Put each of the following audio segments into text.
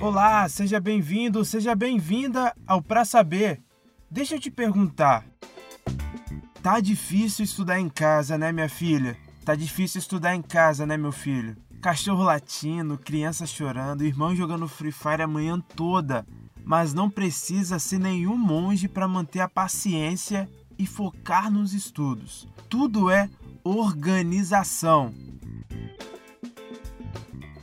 Olá, seja bem-vindo, seja bem-vinda ao Pra Saber. Deixa eu te perguntar. Tá difícil estudar em casa, né, minha filha? Tá difícil estudar em casa, né, meu filho? Cachorro latindo, criança chorando, irmão jogando Free Fire a manhã toda. Mas não precisa ser nenhum monge para manter a paciência e focar nos estudos. Tudo é organização.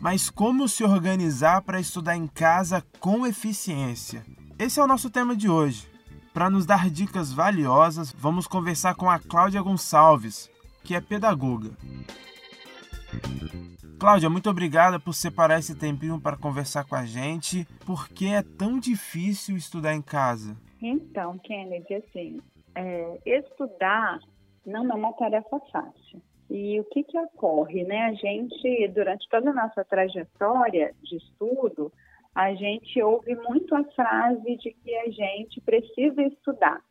Mas como se organizar para estudar em casa com eficiência? Esse é o nosso tema de hoje. Para nos dar dicas valiosas, vamos conversar com a Cláudia Gonçalves, que é pedagoga. Cláudia, muito obrigada por separar esse tempinho para conversar com a gente. Por que é tão difícil estudar em casa? Então, Kennedy, assim, é, estudar não é uma tarefa fácil. E o que, que ocorre, né? A gente, durante toda a nossa trajetória de estudo, a gente ouve muito a frase de que a gente precisa estudar.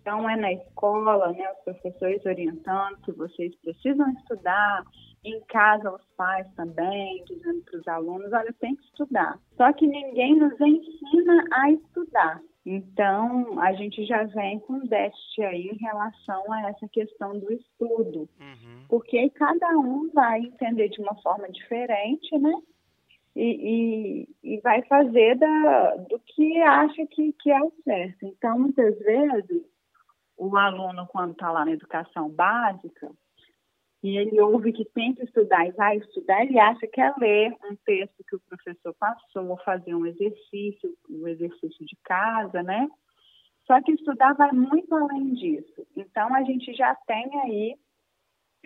Então, é na escola, né, os professores orientando que vocês precisam estudar, em casa os pais também, dizendo para os alunos, olha, tem que estudar. Só que ninguém nos ensina a estudar. Então, a gente já vem com déficit aí em relação a essa questão do estudo. Uhum. Porque cada um vai entender de uma forma diferente, né? E, e, e vai fazer da, do que acha que, que é o certo. Então, muitas vezes, o aluno, quando está lá na educação básica, e ele ouve que tem que estudar e vai estudar, ele acha que é ler um texto que o professor passou, fazer um exercício, um exercício de casa, né? Só que estudar vai muito além disso. Então, a gente já tem aí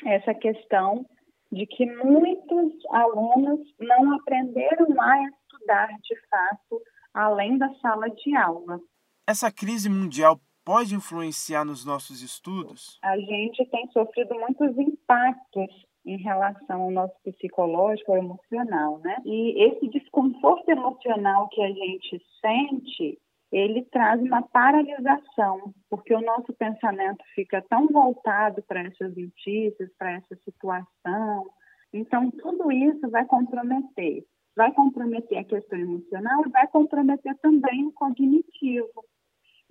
essa questão de que muitos alunos não aprenderam a estudar de fato além da sala de aula. Essa crise mundial pode influenciar nos nossos estudos? A gente tem sofrido muitos impactos em relação ao nosso psicológico emocional, né? E esse desconforto emocional que a gente sente, ele traz uma paralisação, porque o nosso pensamento fica tão voltado para essas notícias, para essa situação. Então, tudo isso vai comprometer. Vai comprometer a questão emocional e vai comprometer também o cognitivo.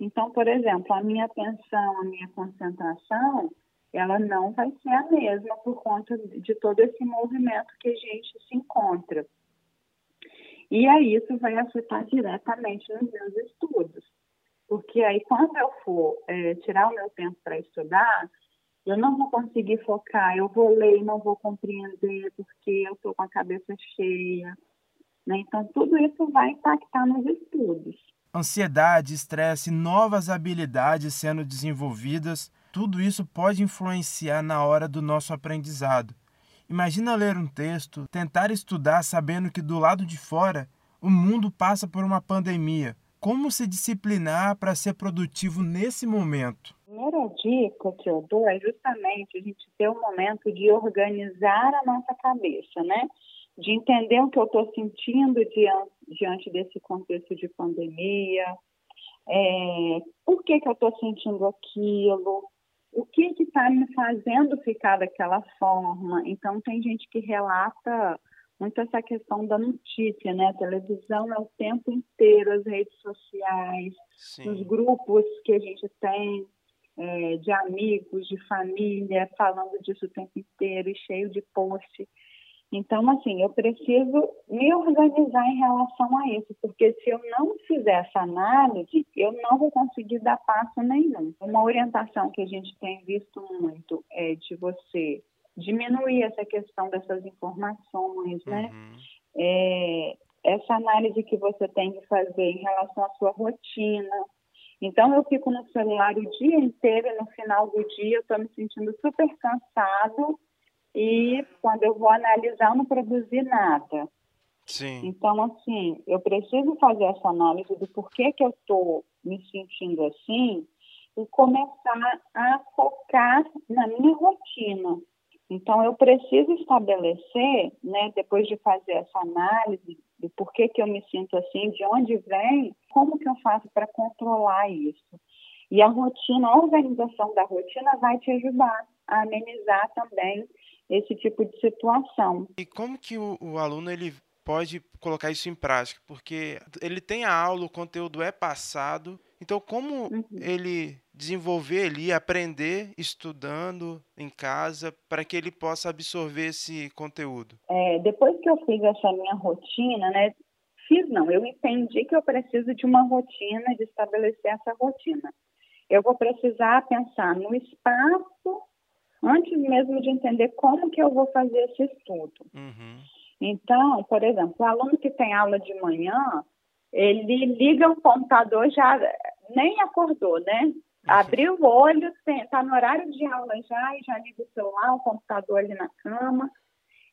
Então, por exemplo, a minha atenção, a minha concentração, ela não vai ser a mesma por conta de todo esse movimento que a gente se encontra. E aí isso vai afetar diretamente nos meus estudos. Porque aí quando eu for é, tirar o meu tempo para estudar, eu não vou conseguir focar, eu vou ler e não vou compreender porque eu estou com a cabeça cheia. Né? Então, tudo isso vai impactar nos estudos ansiedade, estresse, novas habilidades sendo desenvolvidas, tudo isso pode influenciar na hora do nosso aprendizado. Imagina ler um texto, tentar estudar sabendo que do lado de fora o mundo passa por uma pandemia. Como se disciplinar para ser produtivo nesse momento? A primeira dica que eu dou é justamente a gente ter um momento de organizar a nossa cabeça, né? De entender o que eu estou sentindo diante, diante desse contexto de pandemia, é, por que, que eu estou sentindo aquilo, o que está me fazendo ficar daquela forma. Então, tem gente que relata muito essa questão da notícia, né? A televisão é o tempo inteiro, as redes sociais, Sim. os grupos que a gente tem é, de amigos, de família, falando disso o tempo inteiro e cheio de post. Então, assim, eu preciso me organizar em relação a isso, porque se eu não fizer essa análise, eu não vou conseguir dar passo nenhum. Uma orientação que a gente tem visto muito é de você diminuir essa questão dessas informações, né? Uhum. É, essa análise que você tem que fazer em relação à sua rotina. Então, eu fico no celular o dia inteiro e no final do dia eu estou me sentindo super cansado e quando eu vou analisar, eu não produzi nada. Sim. Então, assim, eu preciso fazer essa análise do porquê que eu estou me sentindo assim e começar a focar na minha rotina. Então, eu preciso estabelecer, né, depois de fazer essa análise do porquê que eu me sinto assim, de onde vem, como que eu faço para controlar isso. E a rotina, a organização da rotina vai te ajudar a amenizar também esse tipo de situação. E como que o, o aluno ele pode colocar isso em prática? Porque ele tem a aula, o conteúdo é passado. Então, como uhum. ele desenvolver ali, aprender estudando em casa, para que ele possa absorver esse conteúdo? É, depois que eu fiz essa minha rotina, né? Fiz não, eu entendi que eu preciso de uma rotina, de estabelecer essa rotina. Eu vou precisar pensar no espaço antes mesmo de entender como que eu vou fazer esse estudo. Uhum. Então, por exemplo, o aluno que tem aula de manhã, ele liga o computador já nem acordou, né? Uhum. Abriu o olho, está no horário de aula já e já liga o celular, o computador ali na cama.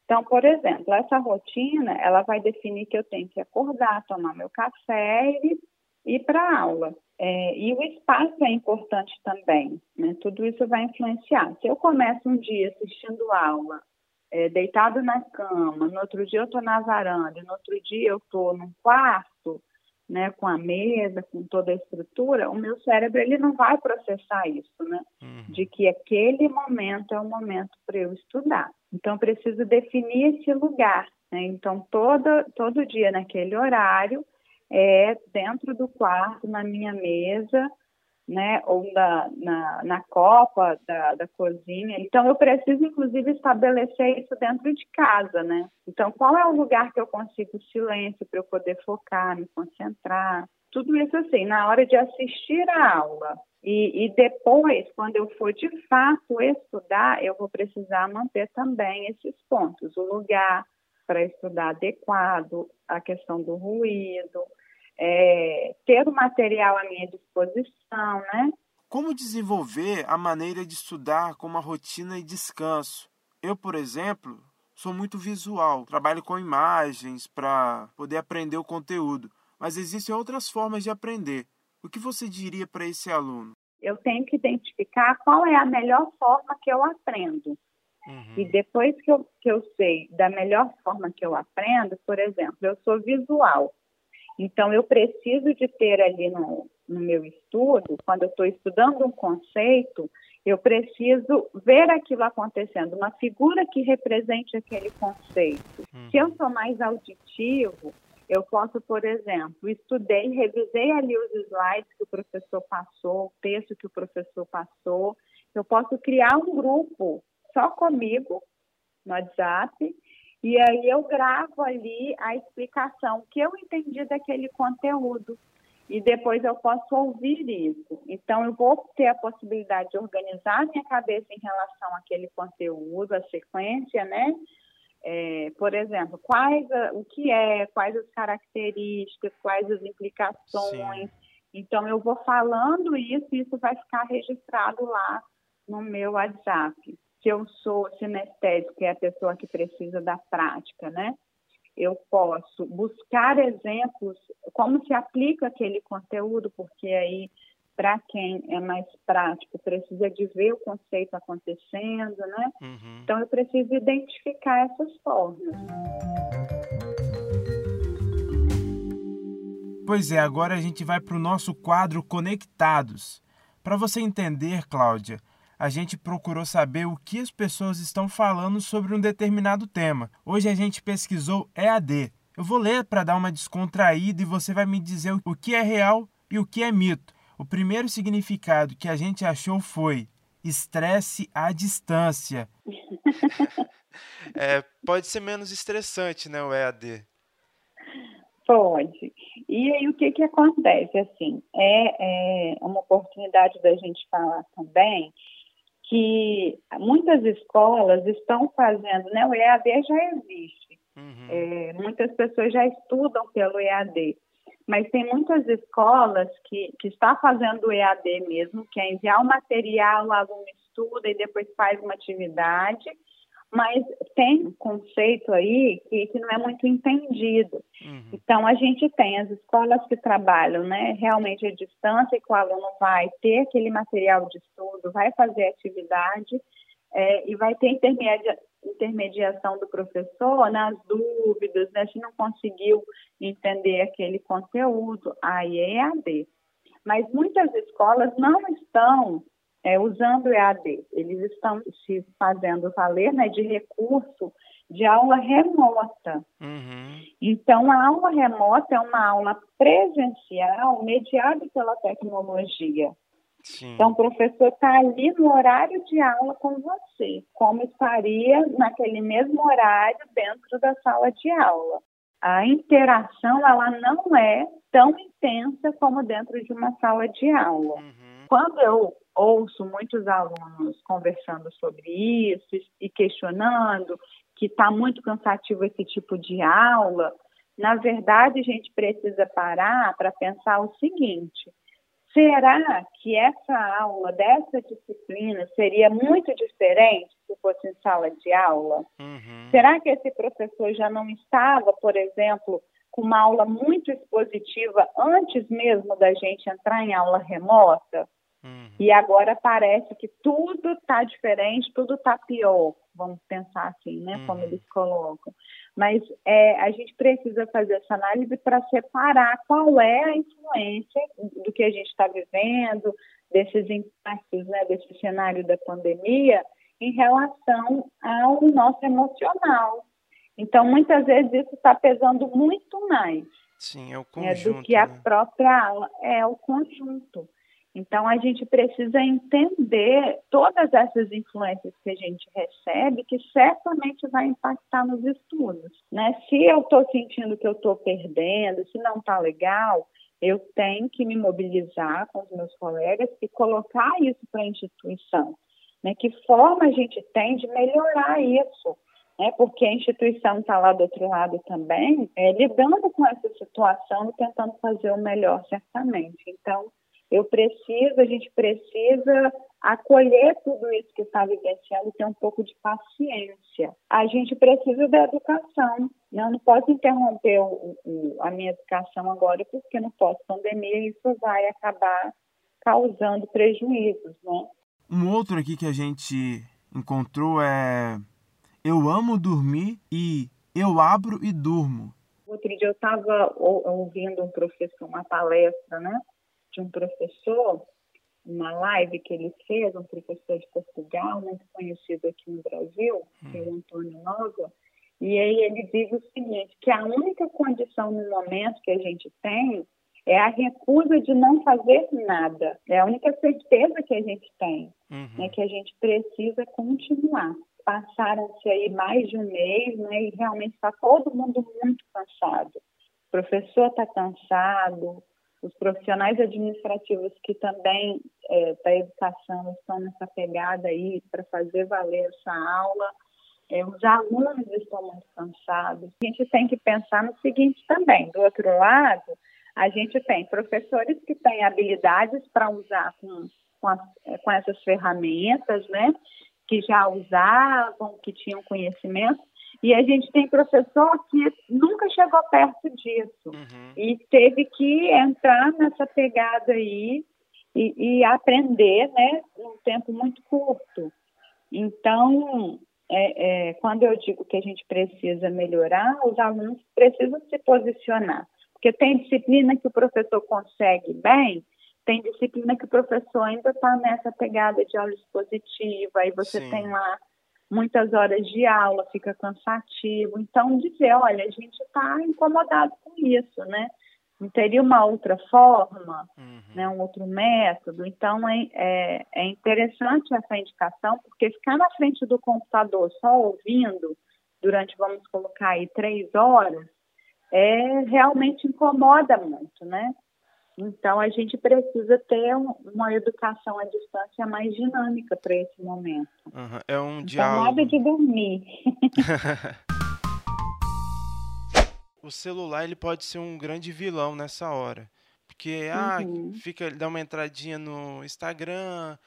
Então, por exemplo, essa rotina, ela vai definir que eu tenho que acordar, tomar meu café e ir para a aula. É, e o espaço é importante também, né? Tudo isso vai influenciar. Se eu começo um dia assistindo aula, é, deitado na cama, no outro dia eu estou na varanda, no outro dia eu estou num quarto, né, com a mesa, com toda a estrutura, o meu cérebro ele não vai processar isso, né? Uhum. De que aquele momento é o momento para eu estudar. Então, eu preciso definir esse lugar. Né? Então, todo, todo dia naquele horário, é dentro do quarto, na minha mesa, né, ou na, na, na copa da, da cozinha. Então, eu preciso, inclusive, estabelecer isso dentro de casa, né? Então, qual é o lugar que eu consigo silêncio para eu poder focar, me concentrar? Tudo isso, assim, na hora de assistir a aula. E, e depois, quando eu for de fato estudar, eu vou precisar manter também esses pontos. O lugar para estudar adequado, a questão do ruído, é, ter o material à minha disposição, né? Como desenvolver a maneira de estudar com uma rotina e descanso? Eu, por exemplo, sou muito visual, trabalho com imagens para poder aprender o conteúdo, mas existem outras formas de aprender. O que você diria para esse aluno? Eu tenho que identificar qual é a melhor forma que eu aprendo. Uhum. E depois que eu, que eu sei da melhor forma que eu aprendo, por exemplo, eu sou visual. Então, eu preciso de ter ali no, no meu estudo, quando eu estou estudando um conceito, eu preciso ver aquilo acontecendo, uma figura que represente aquele conceito. Uhum. Se eu sou mais auditivo, eu posso, por exemplo, estudei, revisei ali os slides que o professor passou, o texto que o professor passou. Eu posso criar um grupo só comigo no WhatsApp e aí eu gravo ali a explicação que eu entendi daquele conteúdo e depois eu posso ouvir isso. Então eu vou ter a possibilidade de organizar minha cabeça em relação àquele conteúdo, a sequência, né? É, por exemplo, quais o que é, quais as características, quais as implicações. Sim. Então eu vou falando isso e isso vai ficar registrado lá no meu WhatsApp se eu sou sinestésico, que é a pessoa que precisa da prática, né? Eu posso buscar exemplos, como se aplica aquele conteúdo, porque aí, para quem é mais prático, precisa de ver o conceito acontecendo, né? Uhum. Então, eu preciso identificar essas formas. Pois é, agora a gente vai para o nosso quadro Conectados. Para você entender, Cláudia, a gente procurou saber o que as pessoas estão falando sobre um determinado tema. Hoje a gente pesquisou EAD. Eu vou ler para dar uma descontraída e você vai me dizer o que é real e o que é mito. O primeiro significado que a gente achou foi estresse à distância. é, pode ser menos estressante, né, o EAD? Pode. E aí o que que acontece assim? É, é uma oportunidade da gente falar também que muitas escolas estão fazendo, né? O EAD já existe. Uhum. É, muitas pessoas já estudam pelo EAD, mas tem muitas escolas que, que está fazendo o EAD mesmo, que é enviar o material, o aluno estuda e depois faz uma atividade mas tem um conceito aí que, que não é muito entendido. Uhum. Então, a gente tem as escolas que trabalham né, realmente à distância, e que o aluno vai ter aquele material de estudo, vai fazer atividade é, e vai ter intermedia, intermediação do professor nas dúvidas, né, se não conseguiu entender aquele conteúdo, aí é EAD. Mas muitas escolas não estão é, usando o EAD. Eles estão se fazendo valer né, de recurso de aula remota. Uhum. Então, a aula remota é uma aula presencial mediada pela tecnologia. Sim. Então, o professor está ali no horário de aula com você, como estaria naquele mesmo horário dentro da sala de aula. A interação, ela não é tão intensa como dentro de uma sala de aula. Uhum. Quando eu ouço muitos alunos conversando sobre isso e questionando que está muito cansativo esse tipo de aula, na verdade, a gente precisa parar para pensar o seguinte: será que essa aula dessa disciplina seria muito diferente se fosse em sala de aula? Uhum. Será que esse professor já não estava, por exemplo, com uma aula muito expositiva antes mesmo da gente entrar em aula remota? E agora parece que tudo está diferente, tudo está pior, vamos pensar assim, né? Como Uhum. eles colocam. Mas é, a gente precisa fazer essa análise para separar qual é a influência do que a gente está vivendo, desses impactos, né, desse cenário da pandemia, em relação ao nosso emocional. Então, muitas vezes isso está pesando muito mais Sim, é o né, conjunto. do que a né? própria aula, é o conjunto. Então, a gente precisa entender todas essas influências que a gente recebe, que certamente vai impactar nos estudos. Né? Se eu estou sentindo que eu estou perdendo, se não está legal, eu tenho que me mobilizar com os meus colegas e colocar isso para a instituição. Né? Que forma a gente tem de melhorar isso? Né? Porque a instituição está lá do outro lado também, é, lidando com essa situação e tentando fazer o melhor, certamente. Então, eu preciso, a gente precisa acolher tudo isso que está vivenciando e ter um pouco de paciência. A gente precisa da educação. né? Eu não posso interromper o, o, a minha educação agora, porque no pós-pandemia isso vai acabar causando prejuízos, né? Um outro aqui que a gente encontrou é Eu amo dormir e Eu abro e durmo. Outro dia eu estava ouvindo um professor, uma palestra, né? De um professor, uma live que ele fez, um professor de Portugal, muito conhecido aqui no Brasil, que é o Antônio Nova, e aí ele diz o seguinte, que a única condição no momento que a gente tem é a recusa de não fazer nada. É a única certeza que a gente tem, Uhum. né, que a gente precisa continuar. Passaram-se aí mais de um mês, né, e realmente está todo mundo muito cansado. O professor está cansado, os profissionais administrativos que também é, da educação estão nessa pegada aí para fazer valer essa aula. É, os alunos estão muito cansados. A gente tem que pensar no seguinte também: do outro lado, a gente tem professores que têm habilidades para usar com, com, as, com essas ferramentas, né? Que já usavam, que tinham conhecimento, e a gente tem professor que nunca chegou perto disso Uhum. e teve que entrar nessa pegada aí e, e aprender, né, num tempo muito curto. Então, é, é, quando eu digo que a gente precisa melhorar, os alunos precisam se posicionar, porque tem disciplina que o professor consegue bem, tem disciplina que o professor ainda está nessa pegada de aula expositiva, aí você Sim. tem lá muitas horas de aula, fica cansativo. Então, dizer, olha, a gente está incomodado com isso, né? Não teria uma outra forma, Uhum. né, um outro método. Então, é, é, é interessante essa indicação, porque ficar na frente do computador só ouvindo durante, vamos colocar aí, três horas, é, realmente incomoda muito, né? Então, a gente precisa ter um, uma educação à distância mais dinâmica para esse momento. Uhum. É um Então, diálogo. nada de dormir. o celular ele pode ser um grande vilão nessa hora. Porque ah, Uhum. fica, ele dá uma entradinha no Instagram,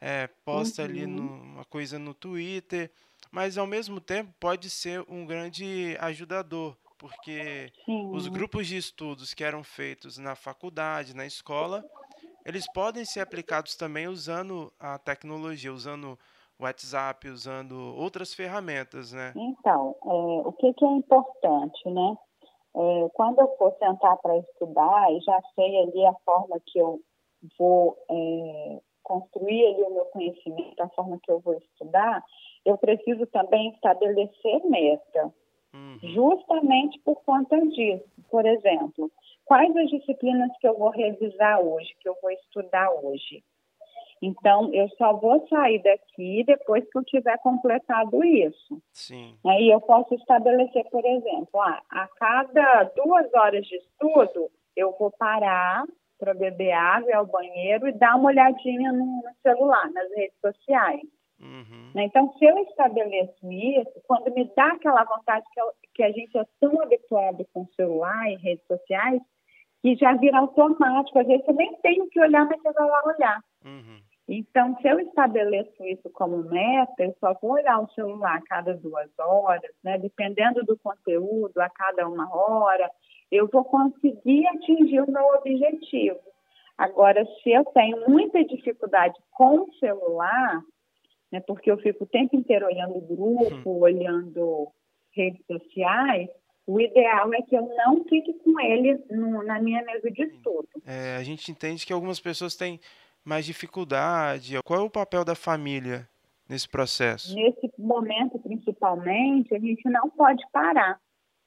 é, posta ali Uhum. no- uma coisa no Twitter, mas ao mesmo tempo pode ser um grande ajudador, porque os Sim. grupos de estudos que eram feitos na faculdade, na escola, eles podem ser aplicados também usando a tecnologia, usando o WhatsApp, usando outras ferramentas, né? Então, é, o que, que é importante, né? É, quando eu for sentar para estudar, e já sei ali a forma que eu vou é, construir ali o meu conhecimento, a forma que eu vou estudar, eu preciso também estabelecer meta. Uhum. Justamente por conta disso. Por exemplo, quais as disciplinas que eu vou revisar hoje, que eu vou estudar hoje? Então, eu só vou sair daqui depois que eu tiver completado isso. Sim. Aí eu posso estabelecer, por exemplo, ah, a cada duas horas de estudo, eu vou parar para beber água, ir ao banheiro e dar uma olhadinha no, no celular, nas redes sociais. Uhum. Né? Então, se eu estabeleço isso, quando me dá aquela vontade que, eu, que a gente é tão habituado com celular e redes sociais, que já vira automático. Às vezes eu nem tenho que olhar, mas você vai lá olhar. Uhum. Então, se eu estabeleço isso como meta, eu só vou olhar o celular a cada duas horas, né? dependendo do conteúdo, a cada uma hora, eu vou conseguir atingir o meu objetivo. Agora, se eu tenho muita dificuldade com o celular, né, porque eu fico o tempo inteiro olhando grupo, uhum. olhando redes sociais, o ideal é que eu não fique com ele no, na minha mesa de estudo. É, a gente entende que algumas pessoas têm mais dificuldade. Qual é o papel da família nesse processo? Nesse momento, principalmente, a gente não pode parar.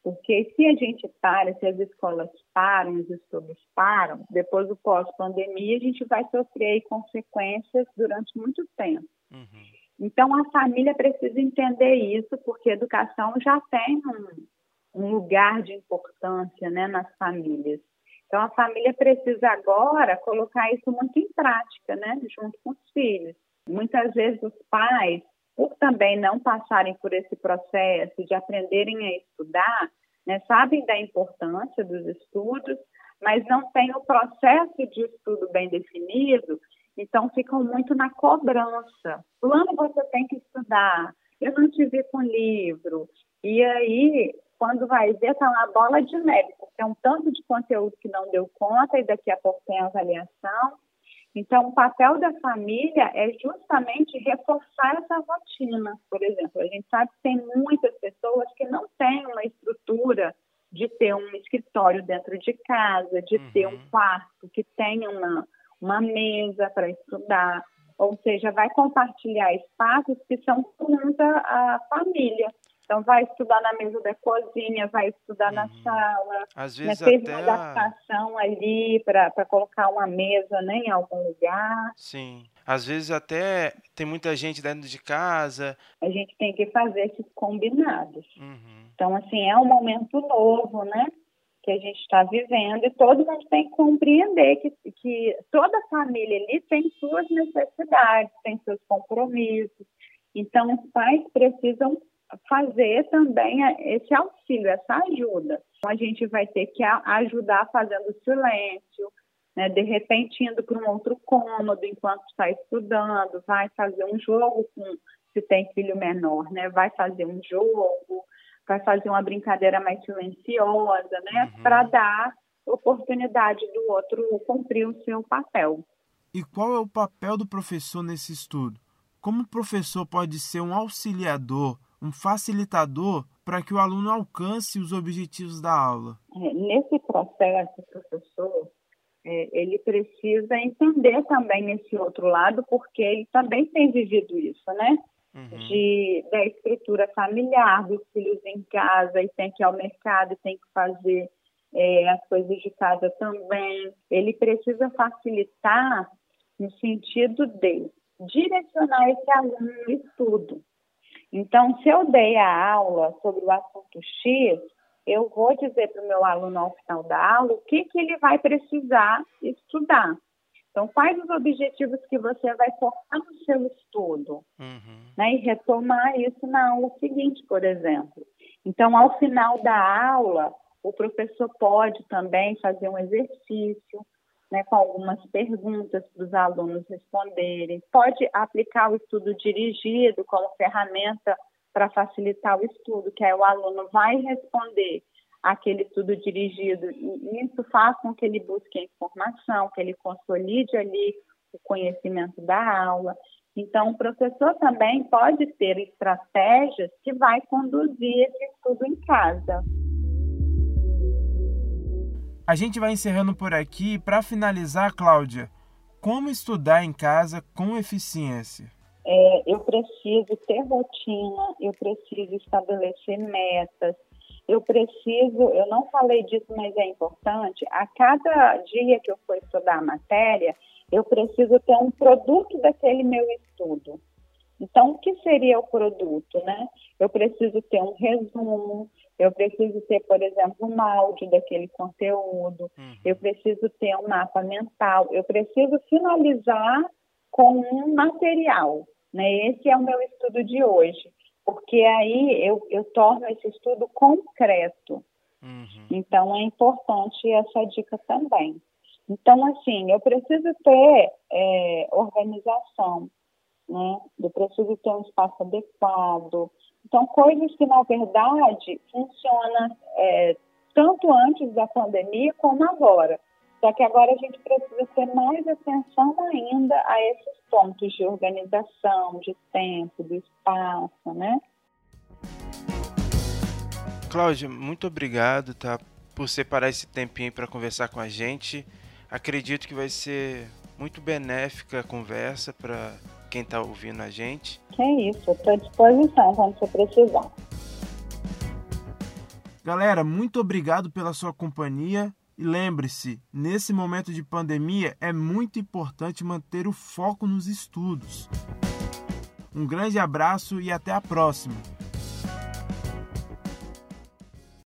Porque se a gente para, se as escolas param, os estudos param, depois do pós-pandemia, a gente vai sofrer consequências durante muito tempo. Uhum. Então, a família precisa entender isso, porque a educação já tem um, um lugar de importância né, nas famílias. Então, a família precisa agora colocar isso muito em prática, né, junto com os filhos. Muitas vezes os pais, por também não passarem por esse processo de aprenderem a estudar, né, sabem da importância dos estudos, mas não têm o processo de estudo bem definido, então ficam muito na cobrança. Fulano, você tem que estudar, eu não te vi com livro. E aí quando vai ver, está uma bola de neve, porque é um tanto de conteúdo que não deu conta e daqui a pouco tem avaliação. Então, o papel da família é justamente reforçar essa rotina. Por exemplo, a gente sabe que tem muitas pessoas que não têm uma estrutura de ter um escritório dentro de casa, de uhum. ter um quarto que tenha uma, uma mesa para estudar, ou seja, vai compartilhar espaços que são comuns à família. Então, vai estudar na mesa da cozinha, vai estudar uhum. na sala. Às né? vezes né? Fez até... uma adaptação ali para colocar uma mesa né, em algum lugar. Sim. Às vezes até tem muita gente dentro de casa. A gente tem que fazer esses combinados. Uhum. Então, assim, é um momento novo, né? Que a gente está vivendo e todo mundo tem que compreender que, que toda família ali tem suas necessidades, tem seus compromissos. Então, os pais precisam fazer também esse auxílio, essa ajuda. Então, a gente vai ter que ajudar fazendo silêncio, né? de repente indo para um outro cômodo enquanto está estudando, vai fazer um jogo com, se tem filho menor, né? vai fazer um jogo, vai fazer uma brincadeira mais silenciosa, né? Uhum. Para dar oportunidade do outro cumprir o seu papel. E qual é o papel do professor nesse estudo? Como o professor pode ser um auxiliador um facilitador para que o aluno alcance os objetivos da aula? É, nesse processo, o professor, é, ele precisa entender também esse outro lado, porque ele também tem vivido isso, né? Uhum. De, da escritura familiar, dos filhos em casa, e tem que ir ao mercado, e tem que fazer é, as coisas de casa também. Ele precisa facilitar no sentido de direcionar esse aluno no estudo. Então, se eu dei a aula sobre o assunto X, eu vou dizer para o meu aluno ao final da aula o que, que ele vai precisar estudar. Então, quais os objetivos que você vai focar no seu estudo? Uhum. Né, e retomar isso na aula seguinte, por exemplo. Então, ao final da aula, o professor pode também fazer um exercício né, com algumas perguntas para os alunos responderem. Pode aplicar o estudo dirigido como ferramenta para facilitar o estudo, que aí o aluno vai responder aquele estudo dirigido e isso faz com que ele busque a informação, que ele consolide ali o conhecimento da aula. Então, o professor também pode ter estratégias que vai conduzir esse estudo em casa. A gente vai encerrando por aqui. Para finalizar, Cláudia, como estudar em casa com eficiência? É, eu preciso ter rotina, eu preciso estabelecer metas, eu preciso, eu não falei disso, mas é importante, a cada dia que eu for estudar a matéria, eu preciso ter um produto daquele meu estudo. Então, o que seria o produto, né? Eu preciso ter um resumo, eu preciso ter, por exemplo, um áudio daquele conteúdo, uhum. eu preciso ter um mapa mental, eu preciso finalizar com um material, né? Esse é o meu estudo de hoje, porque aí eu, eu torno esse estudo concreto. Uhum. Então, é importante essa dica também. Então, assim, eu preciso ter é, organização, né? Eu preciso ter um espaço adequado. Então, coisas que, na verdade, funcionam é, tanto antes da pandemia como agora. Só que agora a gente precisa ter mais atenção ainda a esses pontos de organização, de tempo, de espaço, né? Cláudia, muito obrigado, tá, por separar esse tempinho para conversar com a gente. Acredito que vai ser muito benéfica a conversa para quem está ouvindo a gente. Que é isso, estou à disposição quando você precisar. Galera, muito obrigado pela sua companhia. E lembre-se, nesse momento de pandemia é muito importante manter o foco nos estudos. Um grande abraço e até a próxima!